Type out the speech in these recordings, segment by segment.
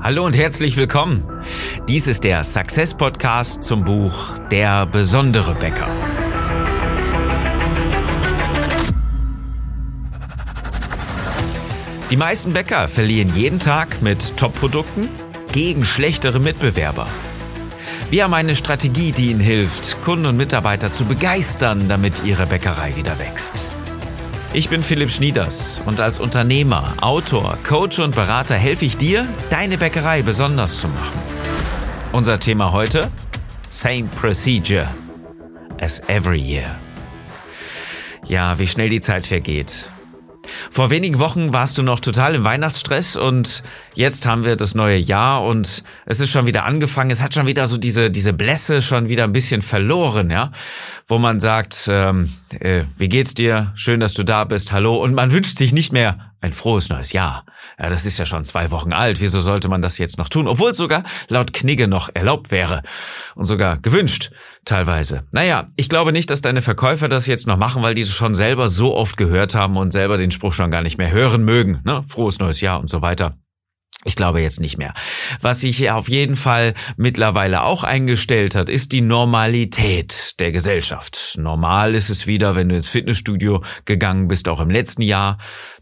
Hallo und herzlich willkommen. Dies ist der Success Podcast zum Buch Der besondere Bäcker. Die meisten Bäcker verlieren jeden Tag mit Top-Produkten gegen schlechtere Mitbewerber. Wir haben eine Strategie, die Ihnen hilft, Kunden und Mitarbeiter zu begeistern, damit Ihre Bäckerei wieder wächst. Ich bin Philipp Schnieders und als Unternehmer, Autor, Coach und Berater helfe ich dir, deine Bäckerei besonders zu machen. Unser Thema heute? Same procedure as every year. Ja, wie schnell die Zeit vergeht. Vor wenigen Wochen warst du noch total im Weihnachtsstress und jetzt haben wir das neue Jahr und es ist schon wieder angefangen. Es hat schon wieder so diese, diese Blässe schon wieder ein bisschen verloren, ja. Wo man sagt, ähm, äh, wie geht's dir? Schön, dass du da bist. Hallo. Und man wünscht sich nicht mehr ein frohes neues Jahr. Ja, das ist ja schon zwei Wochen alt. Wieso sollte man das jetzt noch tun? Obwohl es sogar laut Knigge noch erlaubt wäre. Und sogar gewünscht, teilweise. Naja, ich glaube nicht, dass deine Verkäufer das jetzt noch machen, weil die schon selber so oft gehört haben und selber den Spruch schon gar nicht mehr hören mögen. Ne? Frohes neues Jahr und so weiter. Ich glaube jetzt nicht mehr. Was sich auf jeden Fall mittlerweile auch eingestellt hat, ist die Normalität der Gesellschaft. Normal ist es wieder, wenn du ins Fitnessstudio gegangen bist, auch im letzten Jahr,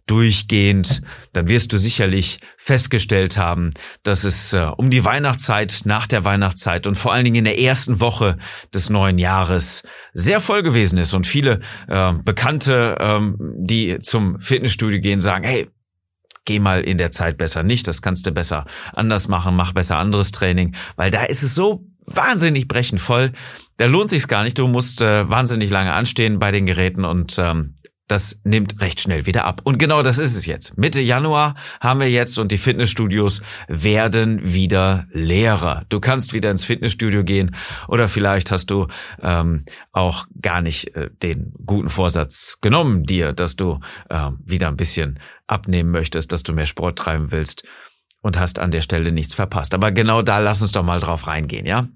durchgehend, dann wirst du sicherlich festgestellt haben, dass es äh, um die Weihnachtszeit, nach der Weihnachtszeit und vor allen Dingen in der ersten Woche des neuen Jahres sehr voll gewesen ist und viele äh, Bekannte, ähm, die zum Fitnessstudio gehen, sagen, hey, geh mal in der Zeit besser nicht, das kannst du besser anders machen, mach besser anderes Training, weil da ist es so wahnsinnig brechend voll. Da lohnt sich's gar nicht. Du musst äh, wahnsinnig lange anstehen bei den Geräten und ähm, das nimmt recht schnell wieder ab. Und genau das ist es jetzt. Mitte Januar haben wir jetzt und die Fitnessstudios werden wieder leerer. Du kannst wieder ins Fitnessstudio gehen oder vielleicht hast du ähm, auch gar nicht äh, den guten Vorsatz genommen dir, dass du äh, wieder ein bisschen abnehmen möchtest, dass du mehr Sport treiben willst und hast an der Stelle nichts verpasst. Aber genau da lass uns doch mal drauf reingehen, ja?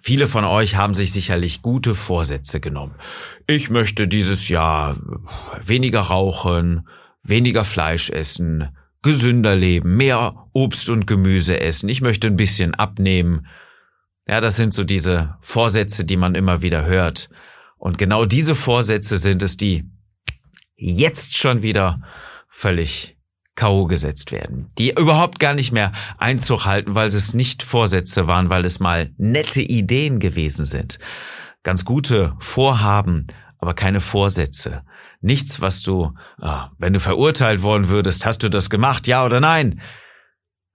Viele von euch haben sich sicherlich gute Vorsätze genommen. Ich möchte dieses Jahr weniger rauchen, weniger Fleisch essen, gesünder leben, mehr Obst und Gemüse essen. Ich möchte ein bisschen abnehmen. Ja, das sind so diese Vorsätze, die man immer wieder hört. Und genau diese Vorsätze sind es, die jetzt schon wieder völlig K.O. gesetzt werden, die überhaupt gar nicht mehr Einzug halten, weil es nicht Vorsätze waren, weil es mal nette Ideen gewesen sind. Ganz gute Vorhaben, aber keine Vorsätze. Nichts, was du, ah, wenn du verurteilt worden würdest, hast du das gemacht, ja oder nein?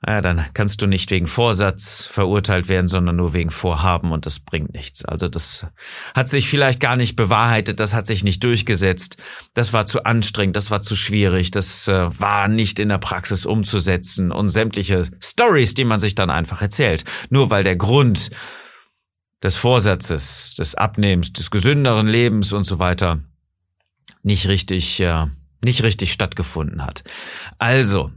Ja, dann kannst du nicht wegen Vorsatz verurteilt werden, sondern nur wegen Vorhaben und das bringt nichts. Also das hat sich vielleicht gar nicht bewahrheitet, das hat sich nicht durchgesetzt, das war zu anstrengend, das war zu schwierig, das äh, war nicht in der Praxis umzusetzen und sämtliche Stories, die man sich dann einfach erzählt, nur weil der Grund des Vorsatzes, des Abnehmens, des gesünderen Lebens und so weiter nicht richtig, äh, nicht richtig stattgefunden hat. Also,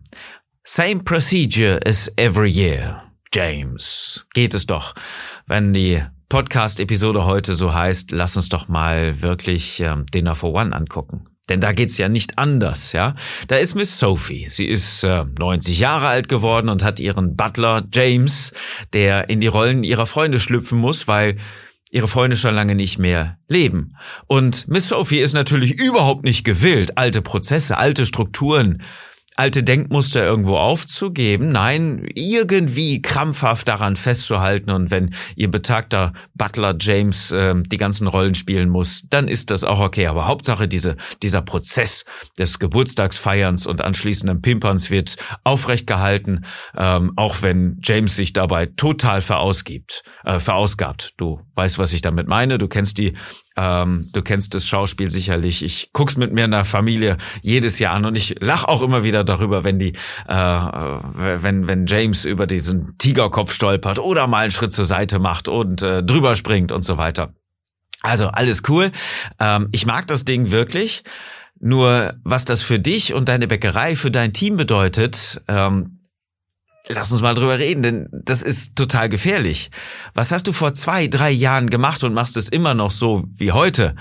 Same procedure as every year. James. Geht es doch. Wenn die Podcast-Episode heute so heißt, lass uns doch mal wirklich ähm, Dinner for One angucken. Denn da geht's ja nicht anders, ja. Da ist Miss Sophie. Sie ist äh, 90 Jahre alt geworden und hat ihren Butler James, der in die Rollen ihrer Freunde schlüpfen muss, weil ihre Freunde schon lange nicht mehr leben. Und Miss Sophie ist natürlich überhaupt nicht gewillt, alte Prozesse, alte Strukturen alte Denkmuster irgendwo aufzugeben, nein, irgendwie krampfhaft daran festzuhalten und wenn ihr betagter Butler James äh, die ganzen Rollen spielen muss, dann ist das auch okay. Aber Hauptsache diese, dieser Prozess des Geburtstagsfeierns und anschließenden Pimperns wird aufrecht gehalten, ähm, auch wenn James sich dabei total verausgibt, äh, verausgabt. Du weißt, was ich damit meine. Du kennst die ähm, du kennst das Schauspiel sicherlich. Ich guck's mit mir in der Familie jedes Jahr an und ich lach auch immer wieder darüber, wenn die, äh, wenn wenn James über diesen Tigerkopf stolpert oder mal einen Schritt zur Seite macht und äh, drüber springt und so weiter. Also alles cool. Ähm, ich mag das Ding wirklich. Nur was das für dich und deine Bäckerei, für dein Team bedeutet, ähm, Lass uns mal drüber reden, denn das ist total gefährlich. Was hast du vor zwei, drei Jahren gemacht und machst es immer noch so wie heute?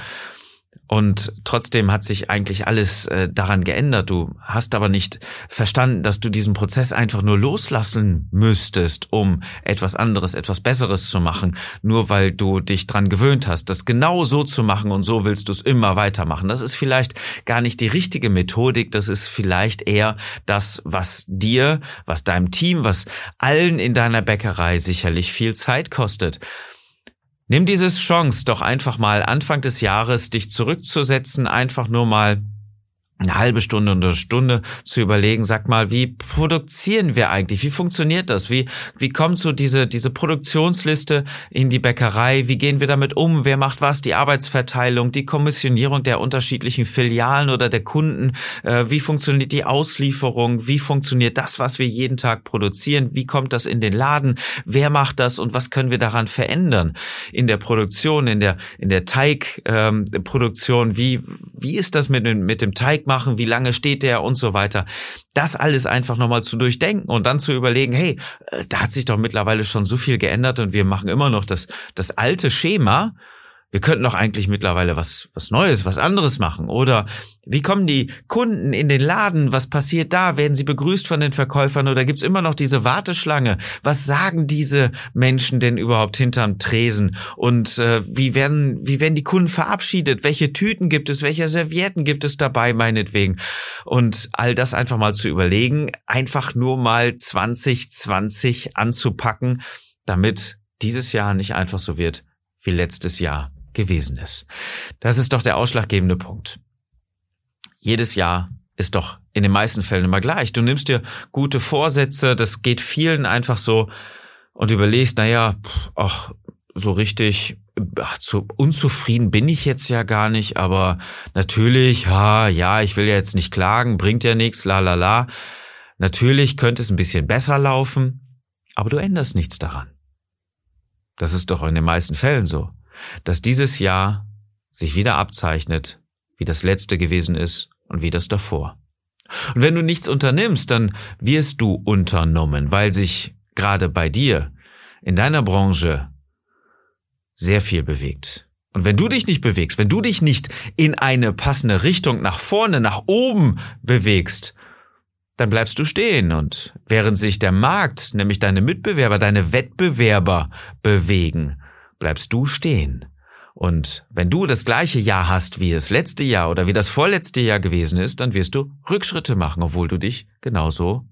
Und trotzdem hat sich eigentlich alles äh, daran geändert. Du hast aber nicht verstanden, dass du diesen Prozess einfach nur loslassen müsstest, um etwas anderes, etwas Besseres zu machen, nur weil du dich dran gewöhnt hast, das genau so zu machen und so willst du es immer weitermachen. Das ist vielleicht gar nicht die richtige Methodik, das ist vielleicht eher das, was dir, was deinem Team, was allen in deiner Bäckerei sicherlich viel Zeit kostet. Nimm dieses Chance doch einfach mal Anfang des Jahres dich zurückzusetzen, einfach nur mal eine halbe Stunde oder eine Stunde zu überlegen, sag mal, wie produzieren wir eigentlich? Wie funktioniert das? Wie, wie kommt so diese, diese Produktionsliste in die Bäckerei? Wie gehen wir damit um? Wer macht was? Die Arbeitsverteilung, die Kommissionierung der unterschiedlichen Filialen oder der Kunden? Äh, wie funktioniert die Auslieferung? Wie funktioniert das, was wir jeden Tag produzieren? Wie kommt das in den Laden? Wer macht das und was können wir daran verändern? In der Produktion, in der, in der Teigproduktion, ähm, wie, wie ist das mit, mit dem Teig? Machen, wie lange steht der und so weiter. Das alles einfach nochmal zu durchdenken und dann zu überlegen, hey, äh, da hat sich doch mittlerweile schon so viel geändert und wir machen immer noch das, das alte Schema wir könnten doch eigentlich mittlerweile was, was Neues, was anderes machen. Oder wie kommen die Kunden in den Laden? Was passiert da? Werden sie begrüßt von den Verkäufern oder gibt's immer noch diese Warteschlange? Was sagen diese Menschen denn überhaupt hinterm Tresen? Und äh, wie, werden, wie werden die Kunden verabschiedet? Welche Tüten gibt es? Welche Servietten gibt es dabei, meinetwegen? Und all das einfach mal zu überlegen, einfach nur mal 2020 anzupacken, damit dieses Jahr nicht einfach so wird wie letztes Jahr gewesen ist. Das ist doch der ausschlaggebende Punkt. Jedes Jahr ist doch in den meisten Fällen immer gleich. Du nimmst dir gute Vorsätze, das geht vielen einfach so und überlegst, naja, ach, so richtig ach, zu unzufrieden bin ich jetzt ja gar nicht, aber natürlich, ha, ja, ich will ja jetzt nicht klagen, bringt ja nichts, la la la. Natürlich könnte es ein bisschen besser laufen, aber du änderst nichts daran. Das ist doch in den meisten Fällen so dass dieses Jahr sich wieder abzeichnet, wie das letzte gewesen ist und wie das davor. Und wenn du nichts unternimmst, dann wirst du unternommen, weil sich gerade bei dir, in deiner Branche, sehr viel bewegt. Und wenn du dich nicht bewegst, wenn du dich nicht in eine passende Richtung nach vorne, nach oben bewegst, dann bleibst du stehen. Und während sich der Markt, nämlich deine Mitbewerber, deine Wettbewerber bewegen, bleibst du stehen. Und wenn du das gleiche Jahr hast wie das letzte Jahr oder wie das vorletzte Jahr gewesen ist, dann wirst du Rückschritte machen, obwohl du dich genauso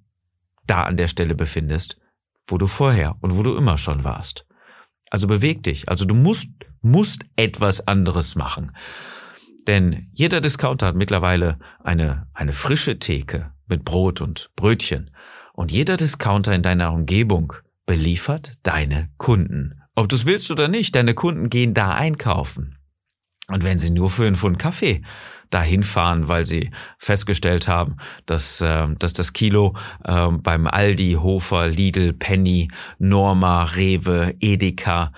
da an der Stelle befindest, wo du vorher und wo du immer schon warst. Also beweg dich. Also du musst, musst etwas anderes machen. Denn jeder Discounter hat mittlerweile eine, eine frische Theke mit Brot und Brötchen. Und jeder Discounter in deiner Umgebung beliefert deine Kunden. Ob du es willst oder nicht, deine Kunden gehen da einkaufen. Und wenn sie nur für einen Pfund Kaffee dahin fahren, weil sie festgestellt haben, dass, äh, dass das Kilo äh, beim Aldi, Hofer, Lidl, Penny, Norma, Rewe, Edeka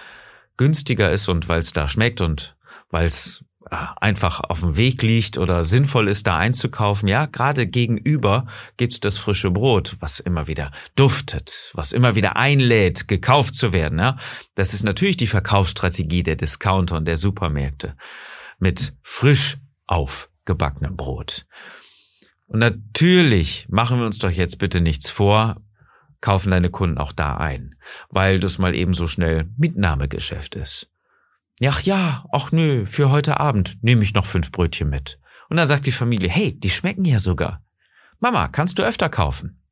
günstiger ist und weil es da schmeckt und weil es einfach auf dem Weg liegt oder sinnvoll ist, da einzukaufen. Ja, gerade gegenüber gibt's das frische Brot, was immer wieder duftet, was immer wieder einlädt, gekauft zu werden. Ja, das ist natürlich die Verkaufsstrategie der Discounter und der Supermärkte mit frisch aufgebackenem Brot. Und natürlich machen wir uns doch jetzt bitte nichts vor, kaufen deine Kunden auch da ein, weil das mal eben so schnell Mitnahmegeschäft ist. Ach ja, ach nö, für heute Abend nehme ich noch fünf Brötchen mit. Und dann sagt die Familie, hey, die schmecken ja sogar. Mama, kannst du öfter kaufen?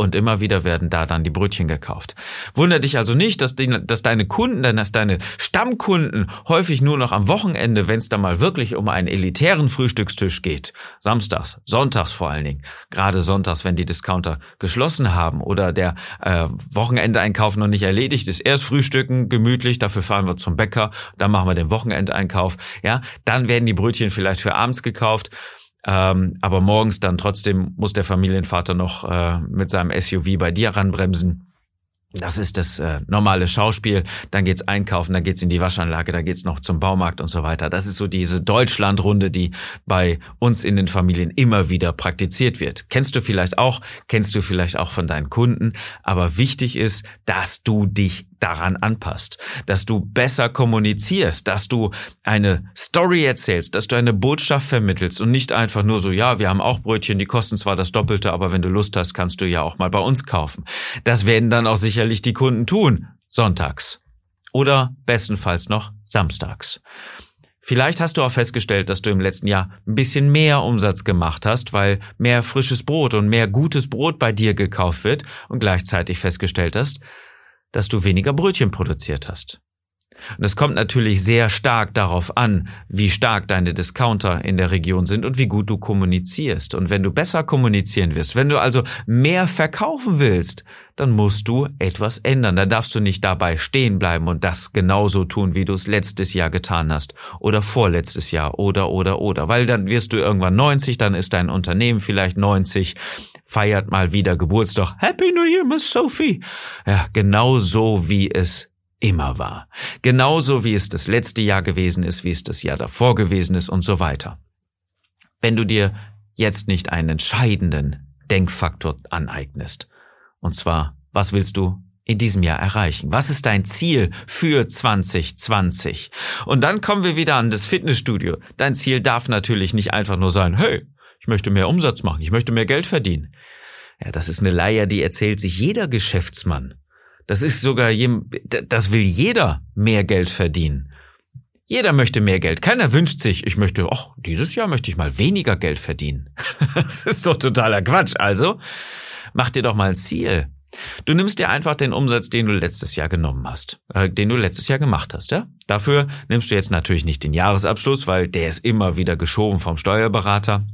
Und immer wieder werden da dann die Brötchen gekauft. Wunder dich also nicht, dass, die, dass deine Kunden, dass deine Stammkunden häufig nur noch am Wochenende, wenn es da mal wirklich um einen elitären Frühstückstisch geht, samstags, sonntags vor allen Dingen, gerade sonntags, wenn die Discounter geschlossen haben oder der äh, Wochenendeinkauf noch nicht erledigt ist, erst frühstücken, gemütlich, dafür fahren wir zum Bäcker, dann machen wir den Wochenendeinkauf, ja, dann werden die Brötchen vielleicht für abends gekauft ähm, aber morgens dann trotzdem muss der Familienvater noch äh, mit seinem SUV bei dir ranbremsen. Das ist das äh, normale Schauspiel. Dann geht's einkaufen, dann geht's in die Waschanlage, dann geht's noch zum Baumarkt und so weiter. Das ist so diese Deutschlandrunde, die bei uns in den Familien immer wieder praktiziert wird. Kennst du vielleicht auch, kennst du vielleicht auch von deinen Kunden. Aber wichtig ist, dass du dich daran anpasst, dass du besser kommunizierst, dass du eine Story erzählst, dass du eine Botschaft vermittelst und nicht einfach nur so, ja, wir haben auch Brötchen, die kosten zwar das Doppelte, aber wenn du Lust hast, kannst du ja auch mal bei uns kaufen. Das werden dann auch sicherlich die Kunden tun, sonntags. Oder bestenfalls noch samstags. Vielleicht hast du auch festgestellt, dass du im letzten Jahr ein bisschen mehr Umsatz gemacht hast, weil mehr frisches Brot und mehr gutes Brot bei dir gekauft wird und gleichzeitig festgestellt hast, dass du weniger Brötchen produziert hast. Und es kommt natürlich sehr stark darauf an, wie stark deine Discounter in der Region sind und wie gut du kommunizierst. Und wenn du besser kommunizieren wirst, wenn du also mehr verkaufen willst, dann musst du etwas ändern. Da darfst du nicht dabei stehen bleiben und das genauso tun, wie du es letztes Jahr getan hast oder vorletztes Jahr oder oder oder. Weil dann wirst du irgendwann 90, dann ist dein Unternehmen vielleicht 90, feiert mal wieder Geburtstag. Happy New Year, Miss Sophie. Ja, genauso wie es immer war. Genauso wie es das letzte Jahr gewesen ist, wie es das Jahr davor gewesen ist und so weiter. Wenn du dir jetzt nicht einen entscheidenden Denkfaktor aneignest, und zwar, was willst du in diesem Jahr erreichen? Was ist dein Ziel für 2020? Und dann kommen wir wieder an das Fitnessstudio. Dein Ziel darf natürlich nicht einfach nur sein, hey, ich möchte mehr Umsatz machen, ich möchte mehr Geld verdienen. Ja, das ist eine Leier, die erzählt sich jeder Geschäftsmann. Das ist sogar, das will jeder mehr Geld verdienen. Jeder möchte mehr Geld. Keiner wünscht sich, ich möchte, ach, dieses Jahr möchte ich mal weniger Geld verdienen. das ist doch totaler Quatsch. Also, mach dir doch mal ein Ziel. Du nimmst dir einfach den Umsatz, den du letztes Jahr genommen hast, äh, den du letztes Jahr gemacht hast, ja? Dafür nimmst du jetzt natürlich nicht den Jahresabschluss, weil der ist immer wieder geschoben vom Steuerberater.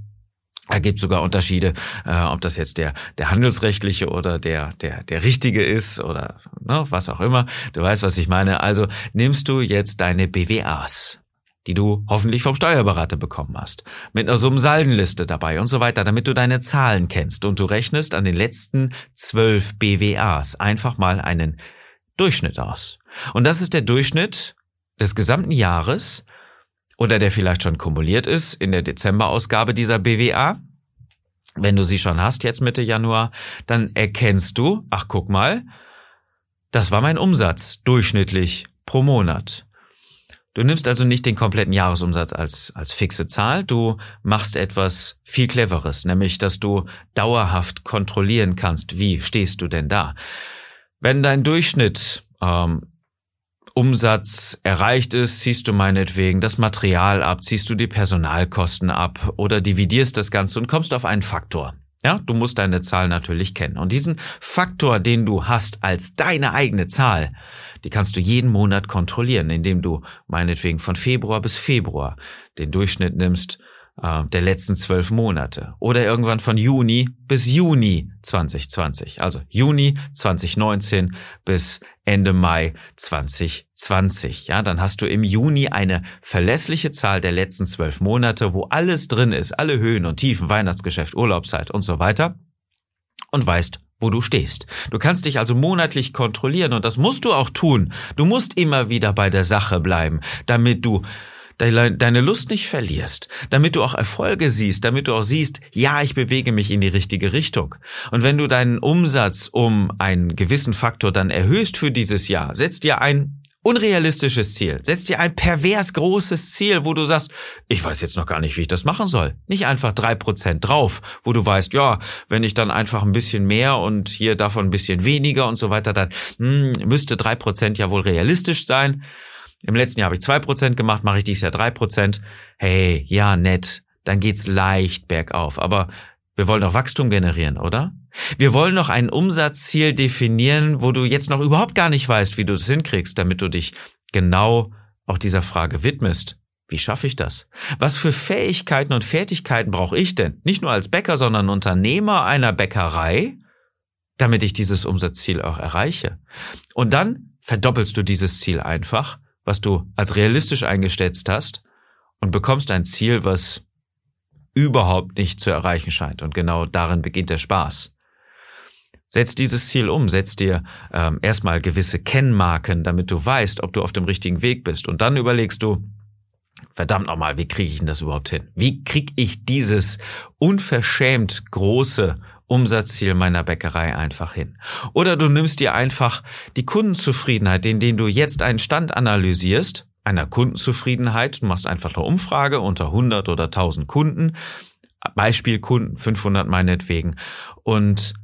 Da gibt sogar Unterschiede, äh, ob das jetzt der der handelsrechtliche oder der der der richtige ist oder ne, was auch immer. Du weißt, was ich meine. Also nimmst du jetzt deine BWAs, die du hoffentlich vom Steuerberater bekommen hast, mit einer Summensaldenliste dabei und so weiter, damit du deine Zahlen kennst und du rechnest an den letzten zwölf BWAs einfach mal einen Durchschnitt aus. Und das ist der Durchschnitt des gesamten Jahres oder der vielleicht schon kumuliert ist in der Dezemberausgabe dieser BWA, wenn du sie schon hast jetzt Mitte Januar, dann erkennst du, ach guck mal, das war mein Umsatz durchschnittlich pro Monat. Du nimmst also nicht den kompletten Jahresumsatz als, als fixe Zahl, du machst etwas viel cleveres, nämlich dass du dauerhaft kontrollieren kannst, wie stehst du denn da. Wenn dein Durchschnitt ähm, Umsatz erreicht ist, ziehst du meinetwegen das Material ab, ziehst du die Personalkosten ab oder dividierst das Ganze und kommst auf einen Faktor. Ja, du musst deine Zahl natürlich kennen. Und diesen Faktor, den du hast als deine eigene Zahl, die kannst du jeden Monat kontrollieren, indem du meinetwegen von Februar bis Februar den Durchschnitt nimmst äh, der letzten zwölf Monate oder irgendwann von Juni bis Juni 2020, also Juni 2019 bis Ende Mai 2020. Ja, dann hast du im Juni eine verlässliche Zahl der letzten zwölf Monate, wo alles drin ist, alle Höhen und Tiefen, Weihnachtsgeschäft, Urlaubszeit und so weiter und weißt, wo du stehst. Du kannst dich also monatlich kontrollieren und das musst du auch tun. Du musst immer wieder bei der Sache bleiben, damit du deine Lust nicht verlierst, damit du auch Erfolge siehst, damit du auch siehst, ja, ich bewege mich in die richtige Richtung. Und wenn du deinen Umsatz um einen gewissen Faktor dann erhöhst für dieses Jahr, setzt dir ein unrealistisches Ziel, setzt dir ein pervers großes Ziel, wo du sagst, ich weiß jetzt noch gar nicht, wie ich das machen soll. Nicht einfach drei Prozent drauf, wo du weißt, ja, wenn ich dann einfach ein bisschen mehr und hier davon ein bisschen weniger und so weiter, dann hm, müsste drei Prozent ja wohl realistisch sein. Im letzten Jahr habe ich zwei Prozent gemacht, mache ich dieses Jahr drei Prozent. Hey, ja, nett. Dann geht's leicht bergauf. Aber wir wollen doch Wachstum generieren, oder? Wir wollen noch ein Umsatzziel definieren, wo du jetzt noch überhaupt gar nicht weißt, wie du das hinkriegst, damit du dich genau auch dieser Frage widmest. Wie schaffe ich das? Was für Fähigkeiten und Fertigkeiten brauche ich denn? Nicht nur als Bäcker, sondern Unternehmer einer Bäckerei, damit ich dieses Umsatzziel auch erreiche. Und dann verdoppelst du dieses Ziel einfach was du als realistisch eingeschätzt hast und bekommst ein Ziel, was überhaupt nicht zu erreichen scheint. Und genau darin beginnt der Spaß. Setz dieses Ziel um, setz dir ähm, erstmal gewisse Kennmarken, damit du weißt, ob du auf dem richtigen Weg bist. Und dann überlegst du, verdammt nochmal, wie kriege ich denn das überhaupt hin? Wie kriege ich dieses unverschämt große Umsatzziel meiner Bäckerei einfach hin. Oder du nimmst dir einfach die Kundenzufriedenheit, in denen du jetzt einen Stand analysierst, einer Kundenzufriedenheit, du machst einfach eine Umfrage unter 100 oder 1000 Kunden, Beispielkunden 500 meinetwegen und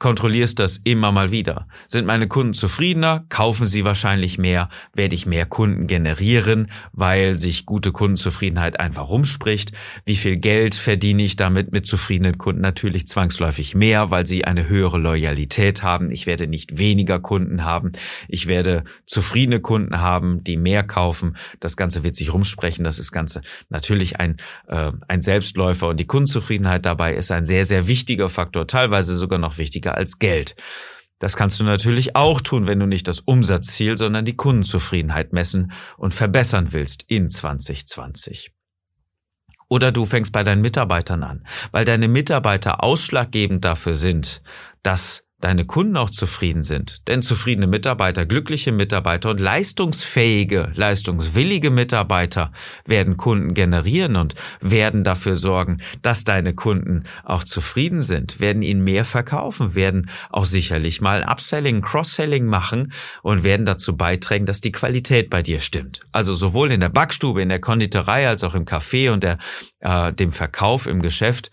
kontrollierst das immer mal wieder. Sind meine Kunden zufriedener? Kaufen sie wahrscheinlich mehr? Werde ich mehr Kunden generieren, weil sich gute Kundenzufriedenheit einfach rumspricht? Wie viel Geld verdiene ich damit mit zufriedenen Kunden? Natürlich zwangsläufig mehr, weil sie eine höhere Loyalität haben. Ich werde nicht weniger Kunden haben. Ich werde zufriedene Kunden haben, die mehr kaufen. Das Ganze wird sich rumsprechen. Das ist Ganze natürlich ein, äh, ein Selbstläufer und die Kundenzufriedenheit dabei ist ein sehr, sehr wichtiger Faktor, teilweise sogar noch wichtiger wichtiger als Geld. Das kannst du natürlich auch tun, wenn du nicht das Umsatzziel, sondern die Kundenzufriedenheit messen und verbessern willst in 2020. Oder du fängst bei deinen Mitarbeitern an, weil deine Mitarbeiter ausschlaggebend dafür sind, dass deine Kunden auch zufrieden sind. Denn zufriedene Mitarbeiter, glückliche Mitarbeiter und leistungsfähige, leistungswillige Mitarbeiter werden Kunden generieren und werden dafür sorgen, dass deine Kunden auch zufrieden sind, werden ihnen mehr verkaufen, werden auch sicherlich mal Upselling, Cross-Selling machen und werden dazu beitragen, dass die Qualität bei dir stimmt. Also sowohl in der Backstube, in der Konditorei als auch im Café und der, äh, dem Verkauf im Geschäft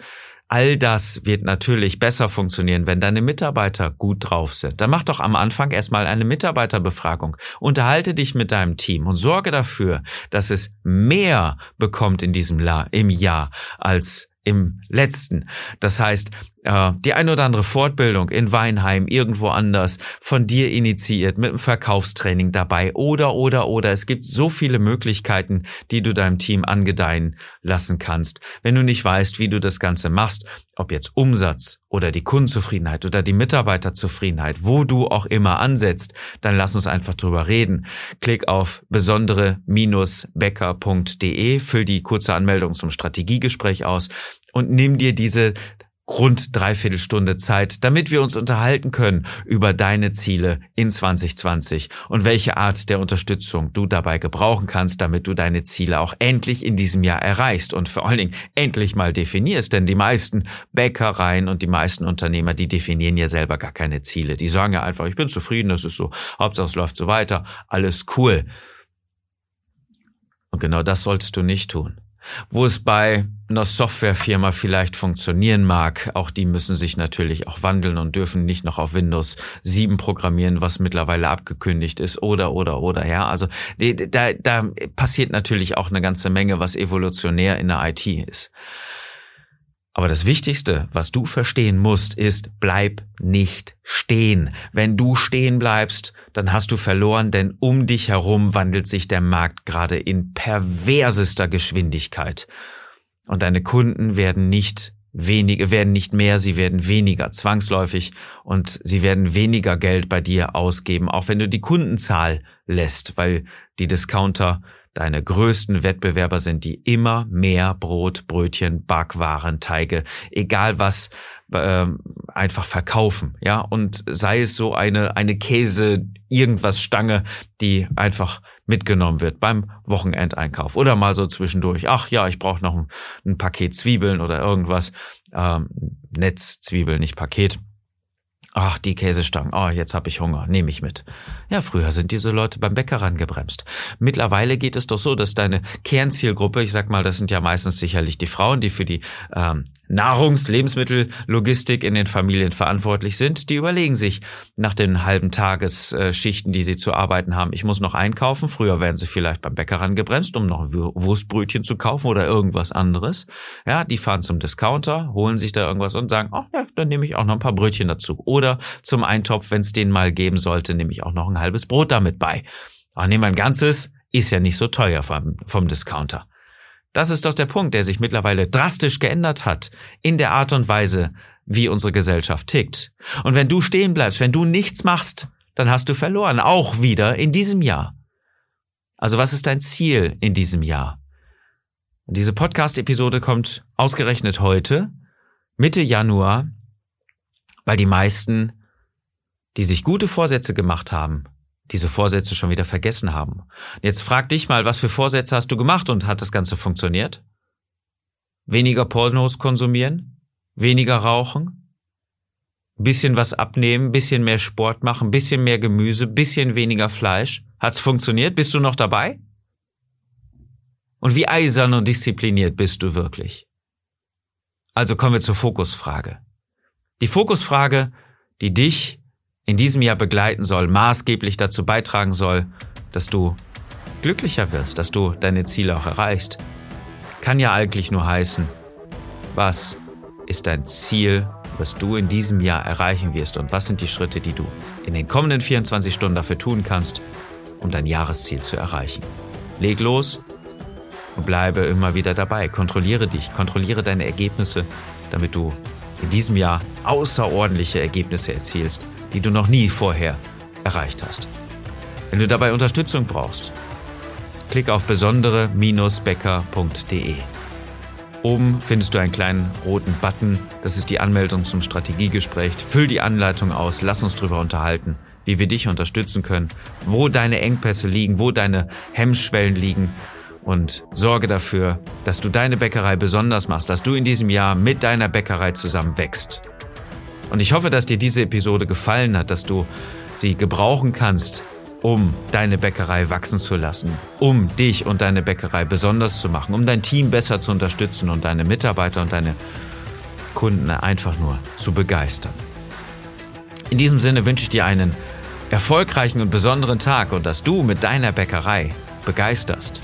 All das wird natürlich besser funktionieren, wenn deine Mitarbeiter gut drauf sind. Dann mach doch am Anfang erstmal eine Mitarbeiterbefragung. Unterhalte dich mit deinem Team und sorge dafür, dass es mehr bekommt in diesem La im Jahr als im letzten. Das heißt, die ein oder andere Fortbildung in Weinheim, irgendwo anders, von dir initiiert, mit einem Verkaufstraining dabei oder, oder, oder. Es gibt so viele Möglichkeiten, die du deinem Team angedeihen lassen kannst. Wenn du nicht weißt, wie du das Ganze machst, ob jetzt Umsatz oder die Kundenzufriedenheit oder die Mitarbeiterzufriedenheit, wo du auch immer ansetzt, dann lass uns einfach drüber reden. Klick auf besondere-becker.de, füll die kurze Anmeldung zum Strategiegespräch aus und nimm dir diese rund dreiviertel Stunde Zeit, damit wir uns unterhalten können über deine Ziele in 2020 und welche Art der Unterstützung du dabei gebrauchen kannst, damit du deine Ziele auch endlich in diesem Jahr erreichst und vor allen Dingen endlich mal definierst, denn die meisten Bäckereien und die meisten Unternehmer, die definieren ja selber gar keine Ziele. Die sagen ja einfach, ich bin zufrieden, das ist so, Hauptsache es läuft so weiter, alles cool. Und genau das solltest du nicht tun. Wo es bei einer Softwarefirma vielleicht funktionieren mag, auch die müssen sich natürlich auch wandeln und dürfen nicht noch auf Windows 7 programmieren, was mittlerweile abgekündigt ist, oder, oder, oder, ja. Also da, da passiert natürlich auch eine ganze Menge, was evolutionär in der IT ist. Aber das Wichtigste, was du verstehen musst, ist, bleib nicht stehen. Wenn du stehen bleibst, dann hast du verloren, denn um dich herum wandelt sich der Markt gerade in perversester Geschwindigkeit. Und deine Kunden werden nicht wenige, werden nicht mehr, sie werden weniger zwangsläufig und sie werden weniger Geld bei dir ausgeben, auch wenn du die Kundenzahl lässt, weil die Discounter deine größten Wettbewerber sind, die immer mehr Brot, Brötchen, Backwaren, Teige, egal was, äh, einfach verkaufen, ja, und sei es so eine, eine Käse, irgendwas Stange, die einfach mitgenommen wird beim Wochenendeinkauf oder mal so zwischendurch. Ach ja, ich brauche noch ein, ein, Paket Zwiebeln oder irgendwas. Ähm, Netzzwiebeln, nicht Paket. Ach, die Käsestangen. Oh, jetzt habe ich Hunger. Nehme ich mit. Ja, früher sind diese Leute beim Bäcker rangebremst. Mittlerweile geht es doch so, dass deine Kernzielgruppe, ich sag mal, das sind ja meistens sicherlich die Frauen, die für die ähm, Nahrungs-, Lebensmittellogistik in den Familien verantwortlich sind, die überlegen sich nach den halben Tagesschichten, die sie zu arbeiten haben, ich muss noch einkaufen. Früher wären sie vielleicht beim Bäcker rangebremst, um noch Wurstbrötchen zu kaufen oder irgendwas anderes. Ja, die fahren zum Discounter, holen sich da irgendwas und sagen, ach ja, dann nehme ich auch noch ein paar Brötchen dazu. Oder zum Eintopf, wenn es den mal geben sollte, nehme ich auch noch ein halbes Brot damit bei. Aber nehmen wir ein ganzes, ist ja nicht so teuer vom, vom Discounter. Das ist doch der Punkt, der sich mittlerweile drastisch geändert hat in der Art und Weise, wie unsere Gesellschaft tickt. Und wenn du stehen bleibst, wenn du nichts machst, dann hast du verloren, auch wieder in diesem Jahr. Also was ist dein Ziel in diesem Jahr? Diese Podcast-Episode kommt ausgerechnet heute, Mitte Januar, weil die meisten, die sich gute Vorsätze gemacht haben, diese Vorsätze schon wieder vergessen haben. Jetzt frag dich mal, was für Vorsätze hast du gemacht und hat das Ganze funktioniert? Weniger Pornos konsumieren? Weniger rauchen? bisschen was abnehmen, bisschen mehr Sport machen, bisschen mehr Gemüse, bisschen weniger Fleisch. Hat's funktioniert? Bist du noch dabei? Und wie eisern und diszipliniert bist du wirklich? Also kommen wir zur Fokusfrage. Die Fokusfrage, die dich in diesem Jahr begleiten soll, maßgeblich dazu beitragen soll, dass du glücklicher wirst, dass du deine Ziele auch erreichst, kann ja eigentlich nur heißen, was ist dein Ziel, was du in diesem Jahr erreichen wirst und was sind die Schritte, die du in den kommenden 24 Stunden dafür tun kannst, um dein Jahresziel zu erreichen. Leg los und bleibe immer wieder dabei. Kontrolliere dich, kontrolliere deine Ergebnisse, damit du in diesem Jahr außerordentliche Ergebnisse erzielst, die du noch nie vorher erreicht hast. Wenn du dabei Unterstützung brauchst, klick auf besondere-becker.de. Oben findest du einen kleinen roten Button, das ist die Anmeldung zum Strategiegespräch. Füll die Anleitung aus, lass uns darüber unterhalten, wie wir dich unterstützen können, wo deine Engpässe liegen, wo deine Hemmschwellen liegen und sorge dafür, dass du deine Bäckerei besonders machst, dass du in diesem Jahr mit deiner Bäckerei zusammen wächst. Und ich hoffe, dass dir diese Episode gefallen hat, dass du sie gebrauchen kannst, um deine Bäckerei wachsen zu lassen, um dich und deine Bäckerei besonders zu machen, um dein Team besser zu unterstützen und deine Mitarbeiter und deine Kunden einfach nur zu begeistern. In diesem Sinne wünsche ich dir einen erfolgreichen und besonderen Tag und dass du mit deiner Bäckerei begeisterst